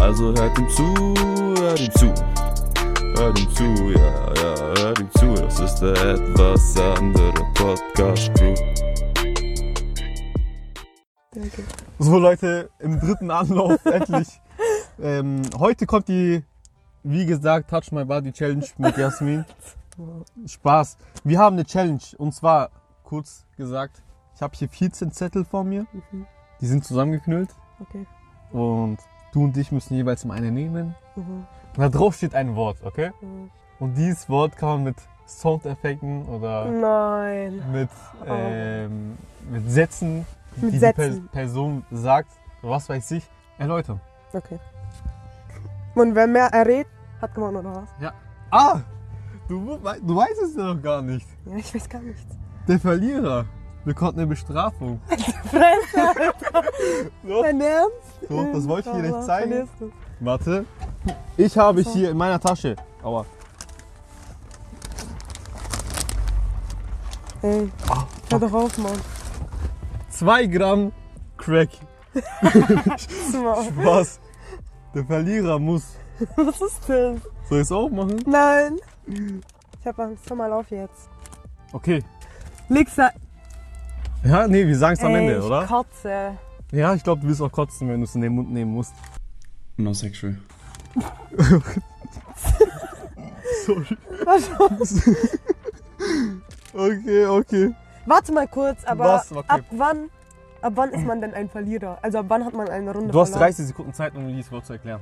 Also hört ihm zu, hört ihm zu. Hört ihm zu, ja, ja, hört ihm zu. Das ist der etwas andere Podcast Crew. Danke. So Leute, im dritten Anlauf endlich. Ähm, heute kommt die, wie gesagt, Touch My Body Challenge mit Jasmin. Spaß. Wir haben eine Challenge und zwar, kurz gesagt, ich habe hier 14 Zettel vor mir. Mhm. Die sind zusammengeknüllt Okay. und du und ich müssen jeweils mal eine nehmen. Mhm. Und da drauf steht ein Wort, okay? Mhm. Und dieses Wort kann man mit Soundeffekten oder Nein. mit, ähm, mit Sätzen, Mit die Sätzen. die per Person sagt, was weiß ich, erläutern. Okay. Und wer mehr errät, hat gewonnen, oder was? Ah! Du, du weißt es ja noch gar nicht. Ja, ich weiß gar nichts. Der Verlierer bekommt eine Bestrafung. Fresse. So, Dein Ernst? so das wollte ich dir Aber nicht zeigen. Warte. Ich habe So. hier in meiner Tasche, aua, Ey, Ah, hör doch auf, Mann. zwei Gramm Crack. Was? Der Verlierer muss. Was ist das? Soll ich es auch machen? Nein. Ich hab Angst. Hör mal auf jetzt. Okay. Da. Ja, nee, wir sagen es am Ey, Ende, ich oder? kotze. Ja, ich glaube, du wirst auch kotzen, wenn du es in den Mund nehmen musst. No sexual. Sorry. Was? Okay, okay. Warte mal kurz, aber Was? Okay. ab wann? Ab wann ist man denn ein Verlierer? Also ab wann hat man eine Runde Du hast verloren? 30 Sekunden Zeit, um dieses Wort zu erklären.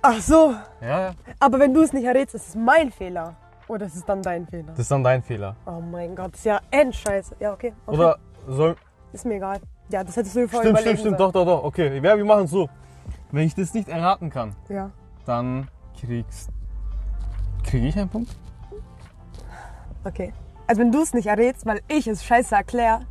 Ach so. Ja, ja. Aber wenn du es nicht errätst, ist es mein Fehler. Oder ist es dann dein Fehler? Das ist dann dein Fehler. Oh mein Gott, ist ja endscheiße. Ja, okay. okay. Oder soll. Ist mir egal. Ja, das hättest du dir vorher Stimmt, überlegen stimmt, stimmt. Doch, doch, doch. Okay. Ja, wir machen es so. Wenn ich das nicht erraten kann. Ja. dann kriegst. Kriege ich einen Punkt? Okay. Also wenn du es nicht errätst, weil ich es scheiße erkläre,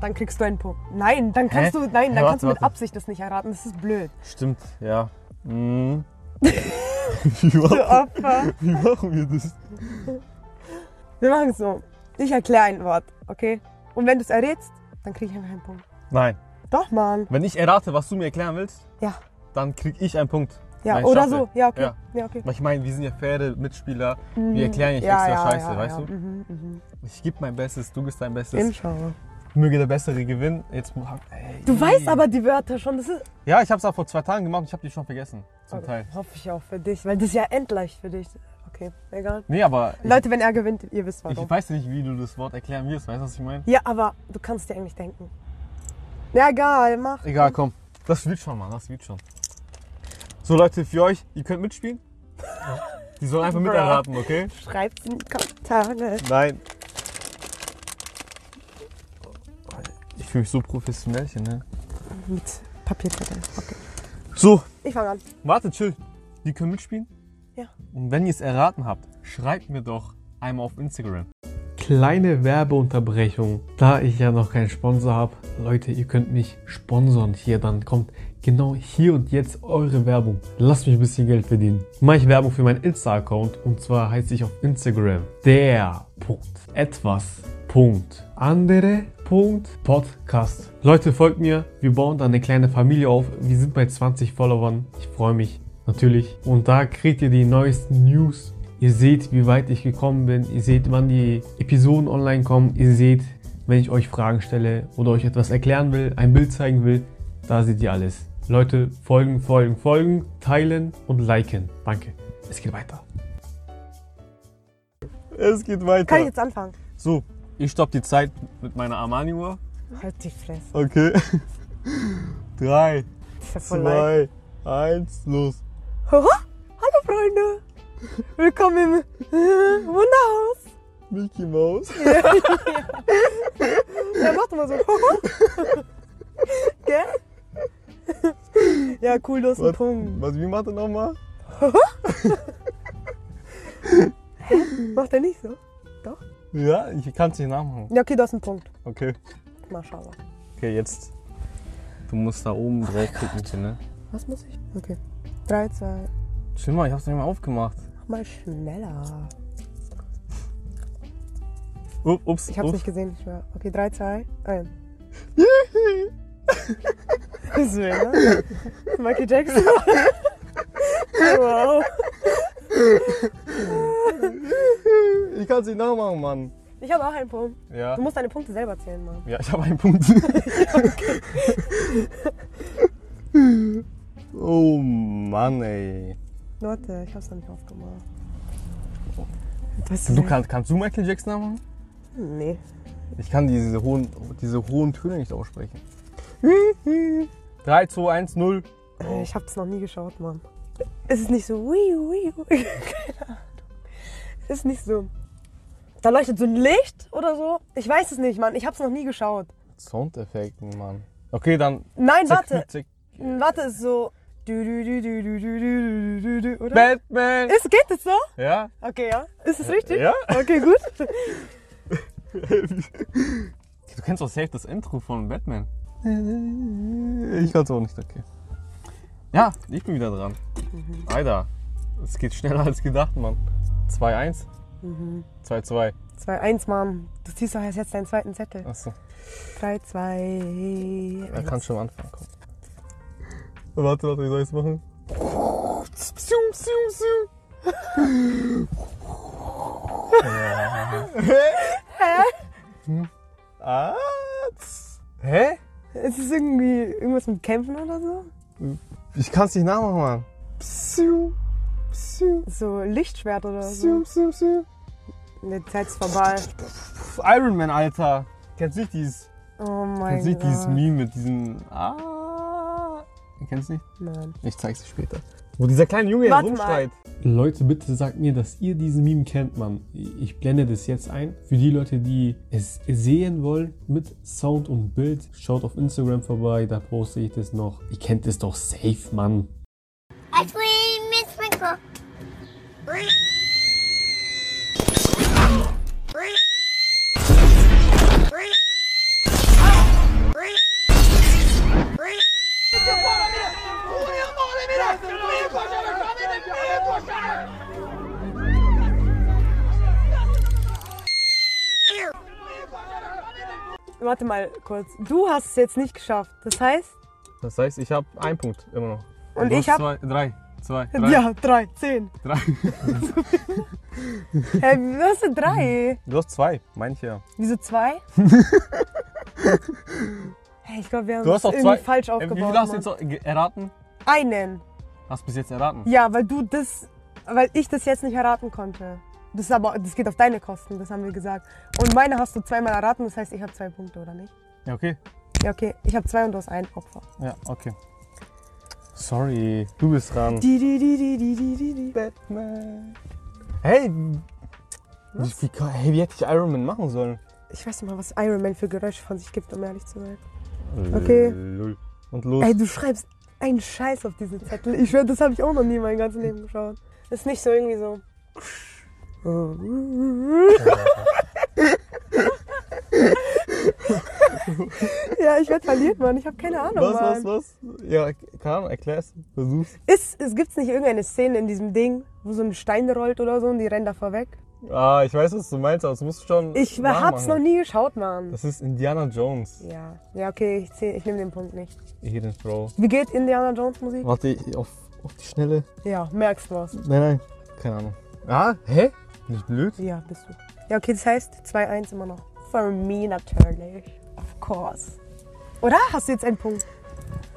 dann kriegst du einen Punkt. Nein, dann kannst Hä? du, nein, dann warte, kannst du mit warte. Absicht das nicht erraten. Das ist blöd. Stimmt, ja. Mhm. wie, Du machen, Opfer. wie machen wir das? Wir machen es so. Ich erkläre ein Wort, okay? Und wenn du es errätst, dann krieg ich einfach einen Punkt. Nein. Doch, Mann. Wenn ich errate, was du mir erklären willst, Ja. dann krieg ich einen Punkt. Ja, ich oder so. Ja, okay. Ja. Ja, okay. Weil ich meine, wir sind ja faire Mitspieler. Wir erklären nicht ja, extra ja, Scheiße, weißt du? Mhm, mhm. Ich gebe mein Bestes, du gibst dein Bestes. Inshallah. Möge der Bessere gewinnen. Jetzt, ey, Du weißt aber die Wörter schon. Das ist. Ja, ich habe es auch vor zwei Tagen gemacht und ich habe die schon vergessen. Zum Okay, Teil. Hoffe ich auch für dich, weil das ist ja endleicht für dich. Okay, egal. Nee, aber ich, Leute, wenn er gewinnt, ihr wisst warum. ich weiß nicht, wie du das Wort erklären wirst. Weißt du, was ich meine? Ja, aber du kannst dir eigentlich denken. Ja, egal, mach. Egal, komm. Das wird schon, Mann. Das wird schon. So, Leute, für euch, ihr könnt mitspielen. Die sollen einfach miterraten, okay? Schreibt's in die Kommentare. Nein. Fühle mich so professionell hier, ne? Mit Papierzettel. Okay. So, Ich fange an. warte, chill. Die können mitspielen? Ja. Und wenn ihr es erraten habt, schreibt mir doch einmal auf Instagram. Kleine Werbeunterbrechung, da ich ja noch keinen Sponsor habe. Leute, ihr könnt mich sponsern hier, dann kommt genau hier und jetzt eure Werbung. Lasst mich ein bisschen Geld verdienen. Mache ich Werbung für meinen Insta-Account und zwar heiße ich auf Instagram der Punkt etwas Punkt andere Podcast. Leute, folgt mir. Wir bauen da eine kleine Familie auf. Wir sind bei 20 Followern. Ich freue mich natürlich. Und da kriegt ihr die neuesten News. Ihr seht, wie weit ich gekommen bin. Ihr seht, wann die Episoden online kommen. Ihr seht, wenn ich euch Fragen stelle oder euch etwas erklären will, ein Bild zeigen will. Da seht ihr alles. Leute, folgen, folgen, folgen, teilen und liken. Danke. Es geht weiter. Es geht weiter. Kann ich jetzt anfangen? So, ich stopp die Zeit mit meiner Armani-Uhr. Halt die Fresse. Okay. Drei, ja voll leid. zwei, eins, los. Hallo Freunde. Willkommen im äh, Wunderhaus. Mickey Mouse. Ja, mach doch mal so. Gell? Ja, cool, du hast einen Punkt. was, wie macht er nochmal? Macht er nicht so? Ja, ich kann es nicht nachmachen. Ja, okay, du hast einen Punkt. Okay. Maschallah. Okay, jetzt. Du musst da oben drauf klicken, ne? Was muss ich? Okay. 3, 2, Schau mal, ich hab's nicht mal aufgemacht. mach mal schneller. Up- Ups, Ich hab's ups. nicht gesehen, ich schwör. Okay, 3, 2, 1. Deswegen, ne? Michael Jackson. wow. Ich kann es nicht nachmachen, Mann. Ich habe auch einen Punkt. Ja. Du musst deine Punkte selber zählen, Mann. Ja, ich habe einen Punkt. oh Mann, ey. Warte, ich hab's noch nicht aufgemacht. Was Du kannst, kannst du Michael Jackson nachmachen? Nee. Ich kann diese hohen, diese hohen Töne nicht aussprechen. 3, 2, 1, 0. Äh, Ich hab's noch nie geschaut, Mann. Es ist nicht so. Ui, ui, ui. ist nicht so. Da leuchtet so ein Licht oder so. Ich weiß es nicht, Mann. Ich hab's noch nie geschaut. Soundeffekten, Mann. Okay, dann. Nein, zick, warte. Zick. Warte ist so. Oder? Batman! Ist, geht das so? Ja. Okay, ja. Ist es richtig? Ja. Okay, gut. du kennst doch safe das Intro von Batman. Ich kann es auch nicht, okay. Ja, ich bin wieder dran. Alter, es geht schneller als gedacht, Mann. 2-1. 2-2. 2-1, Mann. Du ziehst doch erst jetzt deinen zweiten Zettel. Achso, 3, 2. er kann schon am Anfang kommen. Warte, warte, wie soll ich's machen? Hä? Ah, tss. Hä? Ist es irgendwie irgendwas mit Kämpfen oder so? Ich kann's nicht nachmachen, Mann. Psiu, So Lichtschwert oder so? Ne, Zeit ist vorbei. Iron Man, Alter. Kennst du nicht dieses, Oh mein kennst du nicht Gott. dieses Meme mit diesen... Ah, kennst du nicht? Nein. Ich zeig's dir später. Wo dieser kleine Junge Warte herumschreit. Leute, bitte sagt mir, dass ihr diesen Meme kennt, Mann. Ich blende das jetzt ein. Für die Leute, die es sehen wollen, mit Sound und Bild, schaut auf Instagram vorbei, da poste ich das noch. Ihr kennt es doch safe, Mann. Warte mal kurz. Du hast es jetzt nicht geschafft. Das heißt? Das heißt, ich habe einen Punkt immer noch. Und Du ich hast hab- Zwei, drei. Zwei, drei. Ja, drei, zehn. Drei. Hä, wie hast du drei? Du hast zwei, meine ich ja. Wieso zwei? hey, ich glaube, wir haben Du hast auch irgendwie zwei. falsch Äh, aufgebaut. Wie viel hast du jetzt ge- erraten? Einen. Hast du bis jetzt erraten? Ja, weil du das, weil ich das jetzt nicht erraten konnte. Das ist aber, das geht auf deine Kosten, das haben wir gesagt. Und meine hast du zweimal erraten, das heißt, ich habe zwei Punkte, oder nicht? Ja, okay. Ja, okay. Ich habe zwei und du hast ein Opfer. Ja, okay. Sorry, du bist dran. Die, die, die, die, die, die, die, die. Batman. Hey, wie, wie, hey, wie hätte ich Iron Man machen sollen? Ich weiß nicht mal, was Iron Man für Geräusche von sich gibt, um ehrlich zu sein. Okay. Lul. Und los. Ey, du schreibst einen Scheiß auf diese Zettel. Ich schwör, das habe ich auch noch nie mein ganzes Leben geschaut. Das ist nicht so irgendwie so. ja, ich werde verliert, Mann. Ich habe keine Ahnung, was, Mann. was, was? Ja, keine Ahnung, erklär's. Versuch's. Ist, es gibt's nicht irgendeine Szene in diesem Ding, wo so ein Stein rollt oder so und die rennen da vorweg? Ah, ich weiß, was du meinst, aber das musst du schon. Ich hab's noch nie geschaut, Mann. Das ist Indiana Jones. Ja, ja, okay, ich, zähl- ich nehme den Punkt nicht. Eden, Bro. Wie geht Indiana Jones Musik? Warte, ich- auf, auf die Schnelle. Ja, merkst was. Nein, nein. Keine Ahnung. Ah, hä? Nicht blöd? Ja, bist du. Ja, okay, das heißt 2-1 immer noch. For me natürlich. Course. Oder? Hast du jetzt einen Punkt?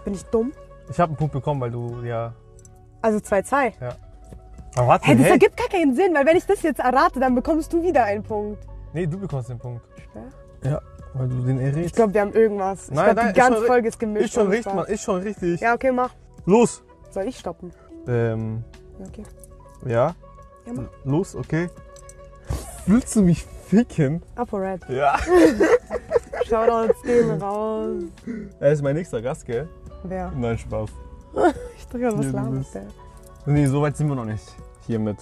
Bin ich dumm? Ich habe einen Punkt bekommen, weil du ja. Also 2-2. Aber warte, Hey, das hey. ergibt gar keinen Sinn, weil wenn ich das jetzt errate, dann bekommst du wieder einen Punkt. Nee, du bekommst den Punkt. Ja? Ja, weil du den errätst. Ich glaube, wir haben irgendwas. Ich Nein, glaube, nein, die ist ganze Folge ist gemischt. ist schon richtig. Mann. Ist schon richtig. Ja, okay, mach. Los. Soll ich stoppen? Ähm, Ja, okay. ja. Ja, mach. Los, okay. Willst du mich ficken? ApoRed. Ja. Shoutouts gehen raus. Er ist mein nächster Gast, gell? Wer? Nein, Spaß. Ich drücke was laberst der? Nee, so weit sind wir noch nicht. Hier mit,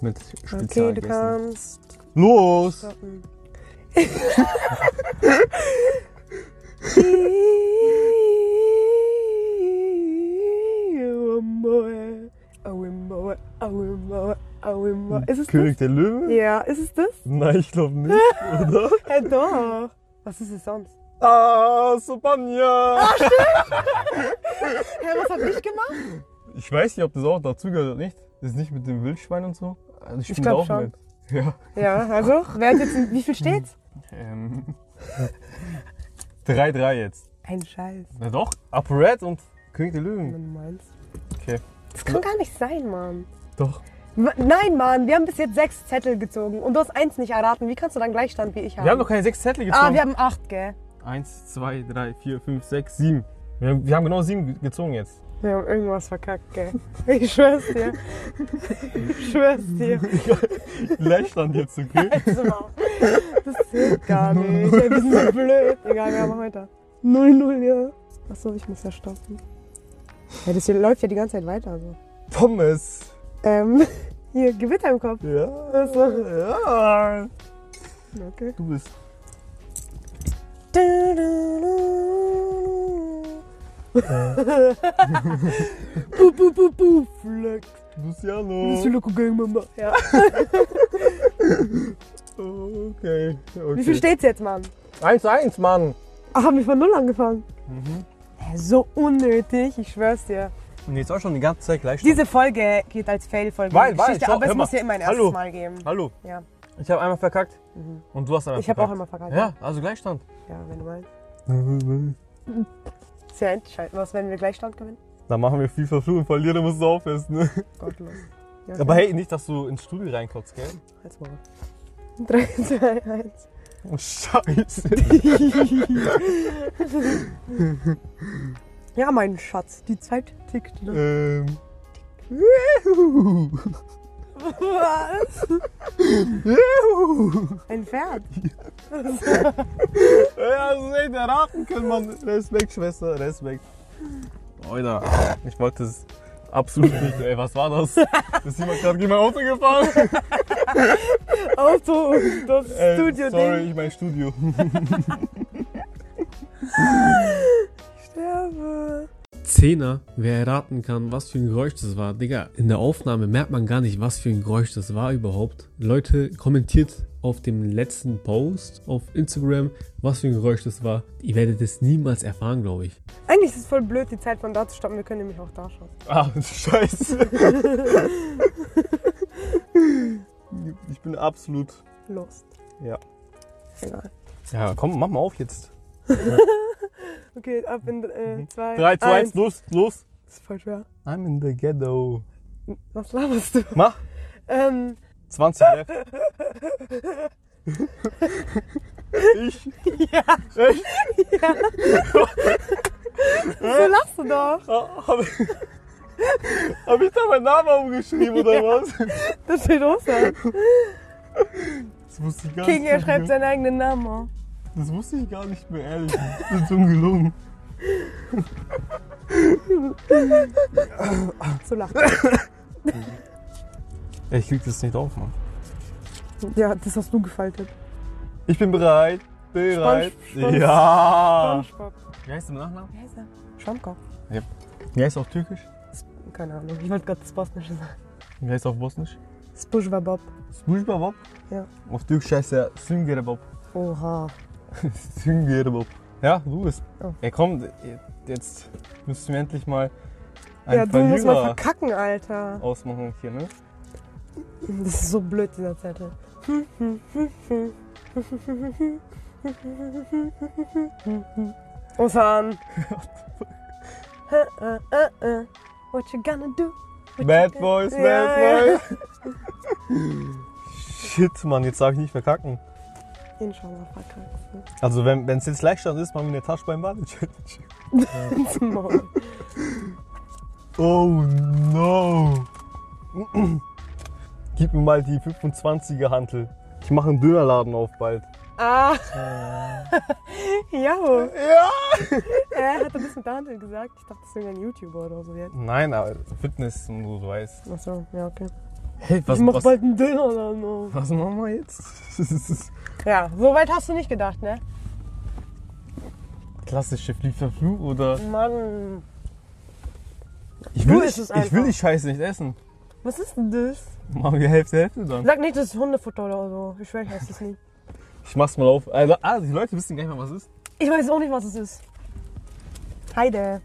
mit Okay, du kannst Los! stoppen. Ist es König der das? Löwe? Ja, ist es das? Nein, ich glaube nicht, oder? Ja, doch. Was ist es sonst? Ah, Sobanja! Ja, was hab ich gemacht? Ich weiß nicht, ob das auch dazugehört oder nicht. Das ist nicht mit dem Wildschwein und so. Also ich Ich spiele glaub auch schon. mit. Ja. Ja, also, wer hat jetzt, wie viel steht's? Ähm. 3-3 jetzt. Ein Scheiß, Na doch, Upper Red und König der wenn Löwen. du meinst. Okay. Das kann gar nicht sein, Mann. Doch. Nein, Mann, wir haben bis jetzt sechs Zettel gezogen und du hast eins nicht erraten. Wie kannst du dann Gleichstand wie ich haben? Wir haben noch keine sechs Zettel gezogen. Ah, wir haben acht, gell? Eins, zwei, drei, vier, fünf, sechs, sieben. Wir haben, wir haben genau sieben ge- gezogen jetzt. Wir haben irgendwas verkackt, gell? Ich schwör's dir. Ich schwör's dir. Gleichstand jetzt, okay? Also, Das zählt gar nicht. Wir sind so blöd. Egal, wir haben weiter. 0-0, ja. Achso, ich muss ja stoppen. Ja, das hier läuft ja die ganze Zeit weiter. So. Pommes. Ähm, hier, Gewitter im Kopf. Ja. Achso. Ja. Okay. Du bist. Bu, bu, bu, bu, Flex. Luciano. Das Loco Gang, Mama. Ja. Okay. okay. Wie viel steht's jetzt, Mann? 1-1, Mann. Ach, haben wir von Null angefangen? Mhm. So unnötig, ich schwör's dir. Und jetzt auch schon die ganze Zeit gleich. Diese Folge geht als Fail-Folge. Weil, weil, stopp, aber es muss ja immer ein erstes Hallo. Mal geben. Hallo. Ja. Ich habe einmal verkackt. Mhm. Und du hast einmal Ich habe verkackt. auch immer verkackt. Ja, also Gleichstand. Ja, wenn du meinst. Ja entscheidend. Was, wenn wir Gleichstand gewinnen? Dann machen wir FIFA Flu und verlieren, musst du aufessen. Ne? Gottlos. Ja, Aber hey, nicht, dass du ins Studio reinkotzt, gell? Halt's mal. 3, 2, 1. Oh, scheiße. Ja, mein Schatz, die Zeit tickt. Ne? ähm. Was? Ein Pferd. Ja, das ist echt erraten können, man. Respekt, Schwester, Respekt. Alter, ich wollte es absolut nicht. Ey, was war das? Ist jemand gerade gegen mein Auto gefahren? Auto das Studio-Ding. Sorry, ich mein Studio. Sterbe. Zehner, wer erraten kann, was für ein Geräusch das war. Digga, in der Aufnahme merkt man gar nicht, was für ein Geräusch das war überhaupt. Leute, kommentiert auf dem letzten Post auf Instagram, was für ein Geräusch das war. Ihr werdet es niemals erfahren, glaube ich. Eigentlich ist es voll blöd, die Zeit von da zu stoppen. Wir können nämlich auch da schauen. Ah, scheiße. Ich bin absolut. Lost. Ja. Egal. Ja, komm, mach mal auf jetzt. Okay, ab in äh, 2, 3, 2, 1, los, los. Das ist voll schwer. I'm in the ghetto. Was laberst du? Mach. Ähm, 20 Ref. ich? ja, Echt? so lachst du doch. Habe hab ich da meinen Namen aufgeschrieben oder Ja. was? Das steht Ostern. Das wusste ich gar King, nicht. er mehr. schreibt seinen eigenen Namen auf. Das wusste ich gar nicht mehr, ehrlich. Das ist ungelungen. So lacht Ich krieg das nicht auf, Mann. Ja, das hast du gefaltet. Ich bin bereit. Bereit. Sponge- Sponge- ja. SpongeBob. Wie heißt der mit Nachnamen? Wie heißt er? Schwammkopf. Wie heißt er auf Türkisch? Keine Ahnung. Ich wollte gerade das Bosnische sagen. Wie heißt er auf Bosnisch? Spujvabob. Spujbabob? Ja. Auf Türkisch heißt er Süngerbob. Oha. Süngerbob. Ja, du bist. Oh. Ey, komm, jetzt müssen wir endlich mal einen Ja, du musst mal Verlierer verkacken, Alter. ausmachen hier, ne? Das ist so blöd, dieser Zettel. Osan. What you gonna do? What Bad you gonna- Boys, Ja, Bad ja. Boys. Shit, Mann, jetzt darf ich nicht verkacken. Inshallah verkackst du. Also, wenn es jetzt Leichtstand ist, machen wir eine Tasche beim Maul. Oh no. Gib mir mal die 25er Hantel. Ich mache einen Dönerladen auf bald. Ah. Ja. Ja! Er hat das mit der Hand gesagt. Ich dachte, das ist irgendein YouTuber oder so jetzt. Nein, aber Fitness und so, du weißt. Achso, ja, okay. Hey, was, ich mach was, bald einen dann noch. was machen wir jetzt? Ja, so weit hast du nicht gedacht, ne? Klassische Flieg-Fluch oder? Mann. Ich will, isst ich, will die Scheiße nicht essen. Was ist denn das? Machen wir Hälfte, Hälfte dann. Sag nicht, das ist Hundefutter oder so. Ich schwöre, ich weiß es nicht. Ich mach's mal auf. Also, ah, die Leute wissen gar nicht mehr, was es ist. Ich weiß auch nicht, was es ist. Heide.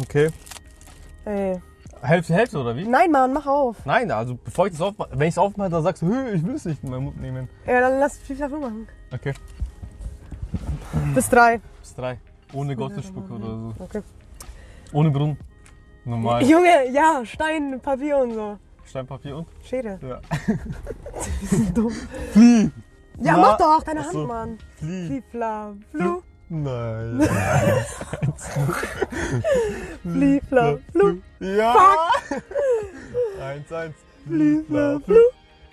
Okay. Ey. Hälfte, Hälfte oder wie? Nein, Mann, mach auf. Nein, also bevor ich das aufmache, wenn ich es aufmache, dann sagst du, "Hö, ich will es nicht in meinen Mund nehmen. Ja, dann lass FIFA 5 machen. Okay. Bis drei. Bis drei. Ohne Gottespucke oder so. Okay. Ohne Brunnen. Normal. Junge, ja, Stein, Papier und so. Steinpapier und? Schere. Ja. Dumm. Flieh! Ja, Na, mach doch, deine Hand, so. Mann. Flieh! Flifla, flu, Nein. flifla, flu, Ja! Eins, eins. flifla, flu,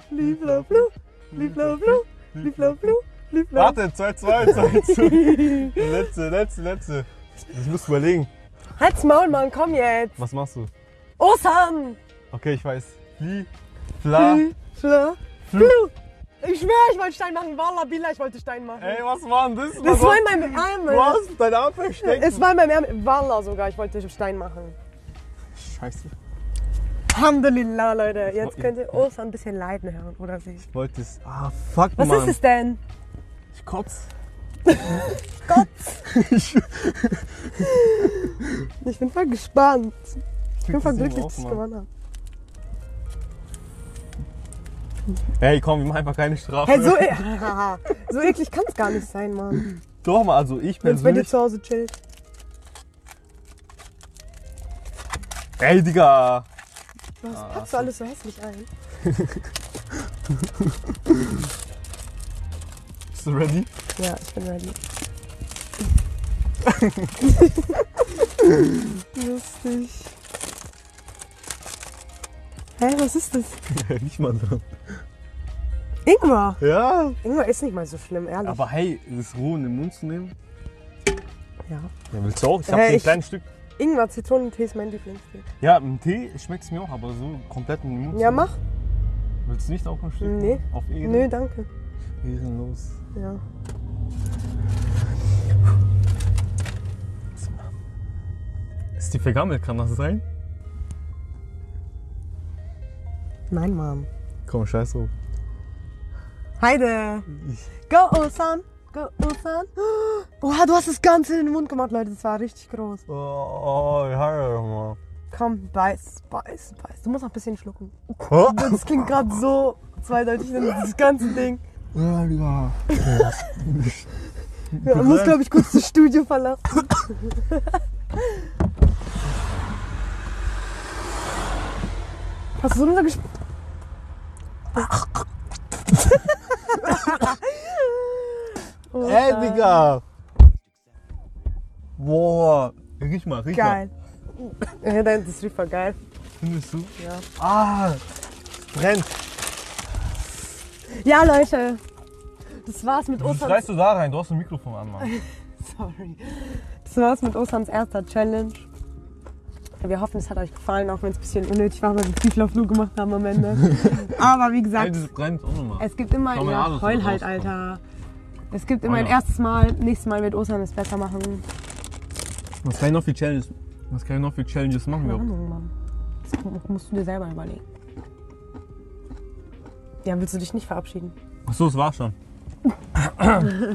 flifla, flu, flifla, flu, flifla, flu, flifla. Warte, 2, 2, 2, 2. Letzte, letzte, letzte. Ich muss überlegen. Halt's Maul, Mann, komm jetzt. Was machst du? Osan. Okay, ich weiß. Flieh, Fla. Flifla, flu. Ich schwöre, ich wollte Stein machen. Walla, Bila, ich wollte Stein machen. Ey, was war denn das? Das Was war in meinem Ärmel. Du hast deinen Arm versteckt. Es war in meinem Ärmel. Walla sogar, ich wollte Stein machen. Scheiße. Alhamdulillah, Leute. Jetzt könnt ihr Osan ein bisschen leiden hören, oder sich. Ich wollte es. Ah, fuck, Was Mann. ist es denn? Ich kotz. Ich bin voll gespannt. Ich bin voll glücklich, dass ich gewonnen habe. Ey, komm, wir machen einfach keine Strafe. Hey, so, e- so eklig kann es gar nicht sein, Mann. Doch mal, also ich Wenn es bei dir persönlich. zu Hause chillt. Ey, Digga. Was Ah, packst du alles so hässlich ein? Bist du ready? Ja, ich bin ready. Lustig. Hä, was ist das? Nicht mal dran. Ingwer. Ja. Ingwer ist nicht mal so schlimm, ehrlich. Aber hey, das roh in den Mund zu nehmen. ja. Ja, willst du auch? Ich hab Hey, so ein ich- kleines Stück. Ingwer, Zitronentee ist mein Lieblingsding. Ja, im Tee schmeckt es mir auch, aber so komplett in den Mund. Ja, mach. Willst du nicht auch ein Stück? Nee. Auf Ehren? Nö, danke. Ehrenlos. Ja. Ist die vergammelt, kann das sein? Nein, Mann. Komm, scheiß drauf. Heide. Go, Osan. Osan. Oha, du hast das Ganze in den Mund gemacht, Leute. Das war richtig groß. Oh, oh ja, mal. Komm, beiß, beiß, beiß. Du musst noch ein bisschen schlucken. Das klingt gerade so zweideutig, dieses ganze Ding. Ja, Digga. Ja, man muss, glaube ich, kurz das Studio verlassen. Hast du so runter gesp oh, Ey, geil. Digga. Boah. Riech mal, riech Geil. Ja, dein- das riecht voll geil. mal. Findest du? Ja. Ah. Brennt. Ja, Leute. Das war's mit Ostern. schreist du da rein? Du hast ein Mikrofon an, Mann. Sorry. Das war's mit Osterns erster Challenge. Wir hoffen, es hat euch gefallen, auch wenn es ein bisschen unnötig war, weil wir viel Flug gemacht haben am Ende. Aber wie Ey, gesagt, das brennt auch nochmal. es gibt immer mal dass Heul halt. Alter. Es gibt immer Oh ein ja. erstes Mal, nächstes Mal wird Ostern es besser machen. Was kann ich noch für Challenges, was kann ich noch für Challenges machen? Keine? Ahnung, Mann. Das musst du dir selber überlegen. Ja, willst du dich nicht verabschieden? Achso, es war schon.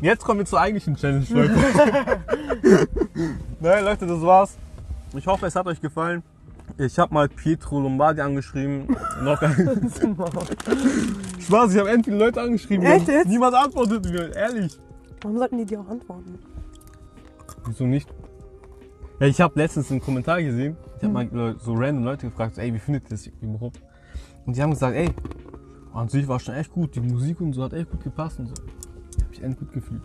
Jetzt kommen wir zur eigentlichen Challenge, Leute. Nein, Leute, das war's. Ich hoffe, es hat euch gefallen. Ich habe mal Pietro Lombardi angeschrieben. Noch ein Spaß, ich habe endlich Leute angeschrieben. Echt jetzt? Niemand antwortet mir, ehrlich. Warum sollten die dir auch antworten? Wieso nicht? Ja, ich habe letztens einen Kommentar gesehen. Ich habe mal Leu- so random Leute gefragt, ey, wie findet ihr das überhaupt? Und die haben gesagt, ey, an sich war schon echt gut. Die Musik und so hat echt gut gepasst und so. Ich habe mich echt gut gefühlt.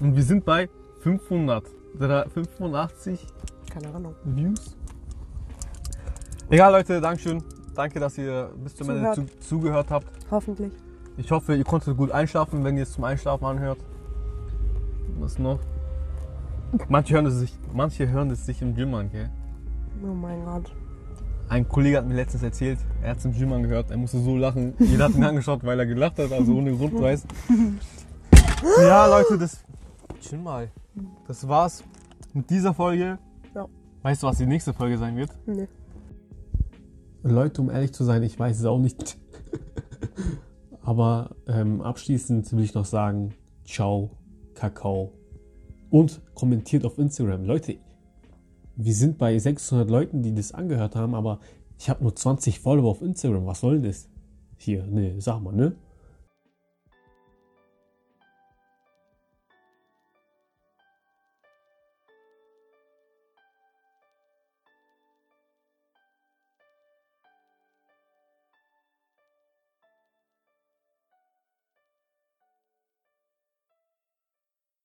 Und wir sind bei 500, dra- 580 Keine Ahnung. Views. Egal, Leute, Dankeschön. Danke, dass ihr bis zum Ende zu, zugehört habt. Hoffentlich. Ich hoffe, ihr konntet gut einschlafen, wenn ihr es zum Einschlafen anhört. Was noch? Manche hören es sich, manche hören es sich im Gym an, gell? Oh mein Gott. Ein Kollege hat mir letztens erzählt, er hat es im Gym angehört, er musste so lachen. Jeder hat ihn angeschaut, weil er gelacht hat, also ohne Grundpreis. Ja, Leute, das. Chill mal. Das war's mit dieser Folge. Ja. Weißt du, was die nächste Folge sein wird? Nee. Leute, um ehrlich zu sein, ich weiß es auch nicht. Aber ähm, abschließend will ich noch sagen, ciao, Kakao. Und kommentiert auf Instagram. Leute, wir sind bei 600 Leuten, die das angehört haben, aber ich habe nur 20 Follower auf Instagram. Was soll das? Hier, ne, sag mal, ne?